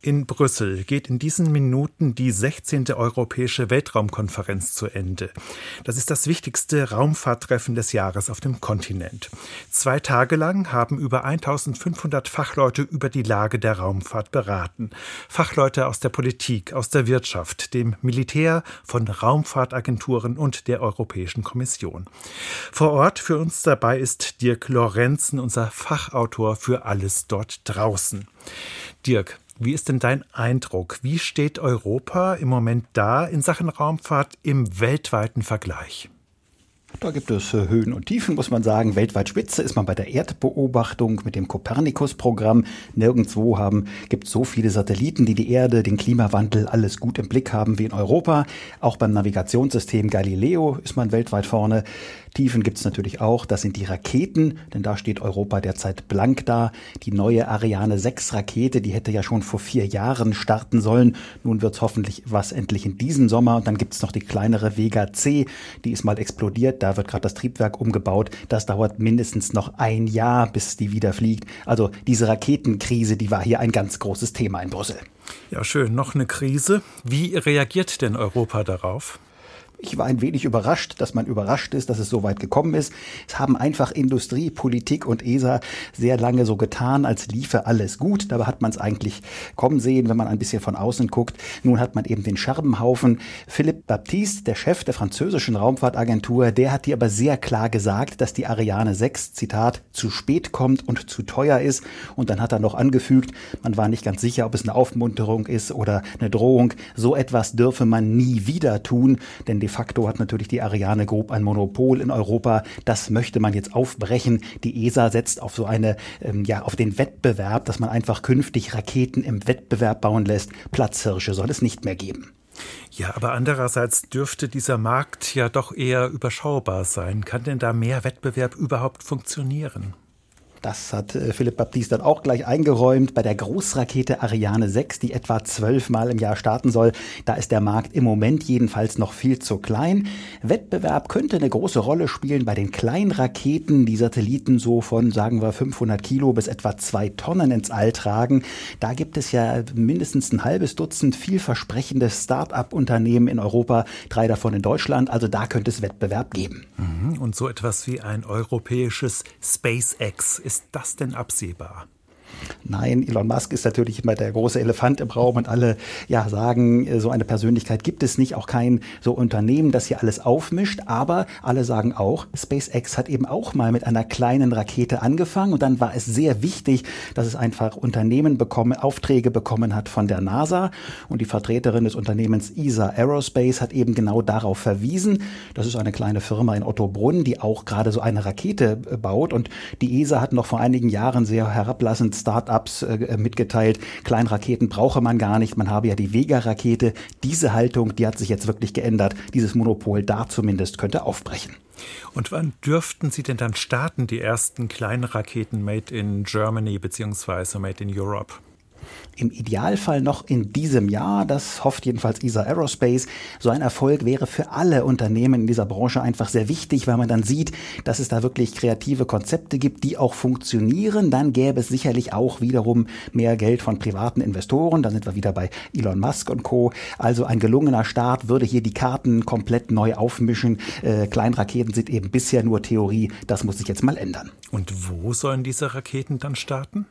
In Brüssel geht in diesen Minuten die 16. Europäische Weltraumkonferenz zu Ende. Das ist das wichtigste Raumfahrttreffen des Jahres auf dem Kontinent. Zwei Tage lang haben über 1500 Fachleute über die Lage der Raumfahrt beraten. Fachleute aus der Politik, aus der Wirtschaft, dem Militär, von Raumfahrtagenturen und der Europäischen Kommission. Vor Ort für uns dabei ist Dirk Lorenzen, unser Fachautor für alles dort draußen. Dirk, wie ist denn dein Eindruck? Wie steht Europa im Moment da in Sachen Raumfahrt im weltweiten Vergleich? Da gibt es äh, Höhen und Tiefen, muss man sagen. Weltweit Spitze ist man bei der Erdbeobachtung mit dem Copernicus-Programm. Nirgendwo haben, gibt es so viele Satelliten, die die Erde, den Klimawandel, alles gut im Blick haben wie in Europa. Auch beim Navigationssystem Galileo ist man weltweit vorne. Tiefen gibt es natürlich auch. Das sind die Raketen, denn da steht Europa derzeit blank da. Die neue Ariane 6 Rakete, die hätte ja schon vor vier Jahren starten sollen. Nun wird es hoffentlich was endlich in diesem Sommer. Und dann gibt es noch die kleinere Vega C, die ist mal explodiert. Da wird gerade das Triebwerk umgebaut. Das dauert mindestens noch ein Jahr, bis die wieder fliegt. Also diese Raketenkrise, die war hier ein ganz großes Thema in Brüssel. Ja, schön. Noch eine Krise. Wie reagiert denn Europa darauf? Ich war ein wenig überrascht, dass man überrascht ist, dass es so weit gekommen ist. Es haben einfach Industrie, Politik und ESA sehr lange so getan, als liefe alles gut. Dabei hat man es eigentlich kommen sehen, wenn man ein bisschen von außen guckt. Nun hat man eben den Scherbenhaufen. Philippe Baptiste, der Chef der französischen Raumfahrtagentur, der hat hier aber sehr klar gesagt, dass die Ariane 6, Zitat, zu spät kommt und zu teuer ist. Und dann hat er noch angefügt, man war nicht ganz sicher, ob es eine Aufmunterung ist oder eine Drohung. So etwas dürfe man nie wieder tun, denn De facto hat natürlich die Ariane Group ein Monopol in Europa. Das möchte man jetzt aufbrechen. Die ESA setzt auf so eine, ähm, ja, auf den Wettbewerb, dass man einfach künftig Raketen im Wettbewerb bauen lässt. Platzhirsche soll es nicht mehr geben. Ja, aber andererseits dürfte dieser Markt ja doch eher überschaubar sein. Kann denn da mehr Wettbewerb überhaupt funktionieren? Das hat äh, Philipp Baptiste dann auch gleich eingeräumt. Bei der Großrakete Ariane 6, die etwa zwölfmal im Jahr starten soll, da ist der Markt im Moment jedenfalls noch viel zu klein. Wettbewerb könnte eine große Rolle spielen bei den kleinen Raketen, die Satelliten so von, sagen wir, 500 Kilo bis etwa zwei Tonnen ins All tragen. Da gibt es ja mindestens ein halbes Dutzend vielversprechende Start-up-Unternehmen in Europa, drei davon in Deutschland. Also da könnte es Wettbewerb geben. Mhm. Und so etwas wie ein europäisches SpaceX ist das denn absehbar? Nein, Elon Musk ist natürlich immer der große Elefant im Raum und alle ja sagen, äh, so eine Persönlichkeit gibt es nicht, auch kein so Unternehmen, das hier alles aufmischt, aber alle sagen auch, SpaceX hat eben auch mal mit einer kleinen Rakete angefangen und dann war es sehr wichtig, dass es einfach Unternehmen bekommen, Aufträge bekommen hat von der NASA. Und die Vertreterin des Unternehmens ESA Aerospace hat eben genau darauf verwiesen. Das ist eine kleine Firma in Ottobrunn, die auch gerade so eine Rakete äh, baut. Und die ESA hat noch vor einigen Jahren sehr herablassend Startups äh, mitgeteilt, Kleinraketen brauche man gar nicht, man habe ja die Vega-Rakete. Diese Haltung, die hat sich jetzt wirklich geändert. Dieses Monopol da zumindest könnte aufbrechen. Und wann dürften Sie denn dann starten, die ersten kleinen Raketen made in Germany bzw. made in Europe? Im Idealfall noch in diesem Jahr, das hofft jedenfalls ESA Aerospace. So ein Erfolg wäre für alle Unternehmen in dieser Branche einfach sehr wichtig, weil man dann sieht, dass es da wirklich kreative Konzepte gibt, die auch funktionieren. Dann gäbe es sicherlich auch wiederum mehr Geld von privaten Investoren. Da sind wir wieder bei Elon Musk und Co. Also ein gelungener Start würde hier die Karten komplett neu aufmischen. Äh, Kleinraketen sind eben bisher nur Theorie. Das muss sich jetzt mal ändern. Und wo sollen diese Raketen dann starten?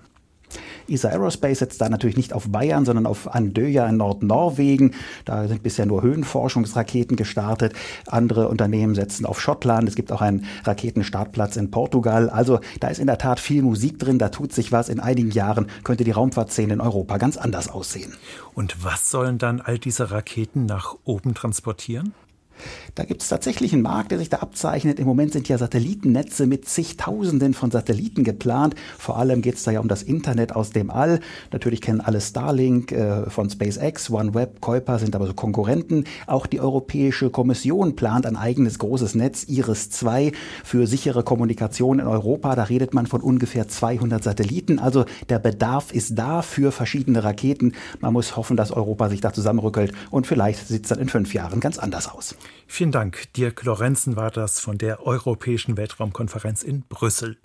ESA Aerospace setzt da natürlich nicht auf Bayern, sondern auf Andøya in Nordnorwegen. Da sind bisher nur Höhenforschungsraketen gestartet. Andere Unternehmen setzen auf Schottland. Es gibt auch einen Raketenstartplatz in Portugal. Also da ist in der Tat viel Musik drin. Da tut sich was. In einigen Jahren könnte die Raumfahrtszene in Europa ganz anders aussehen. Und was sollen dann all diese Raketen nach oben transportieren? Da gibt es tatsächlich einen Markt, der sich da abzeichnet. Im Moment sind ja Satellitennetze mit zigtausenden von Satelliten geplant. Vor allem geht es da ja um das Internet aus dem All. Natürlich kennen alle Starlink äh, von SpaceX, OneWeb, Kuiper sind aber so Konkurrenten. Auch die Europäische Kommission plant ein eigenes großes Netz, Iris-2, für sichere Kommunikation in Europa. Da redet man von ungefähr 200 Satelliten. Also der Bedarf ist da für verschiedene Raketen. Man muss hoffen, dass Europa sich da zusammenrückelt und vielleicht sieht es dann in fünf Jahren ganz anders aus. Vielen Dank. Dirk Lorenzen war das von der Europäischen Weltraumkonferenz in Brüssel.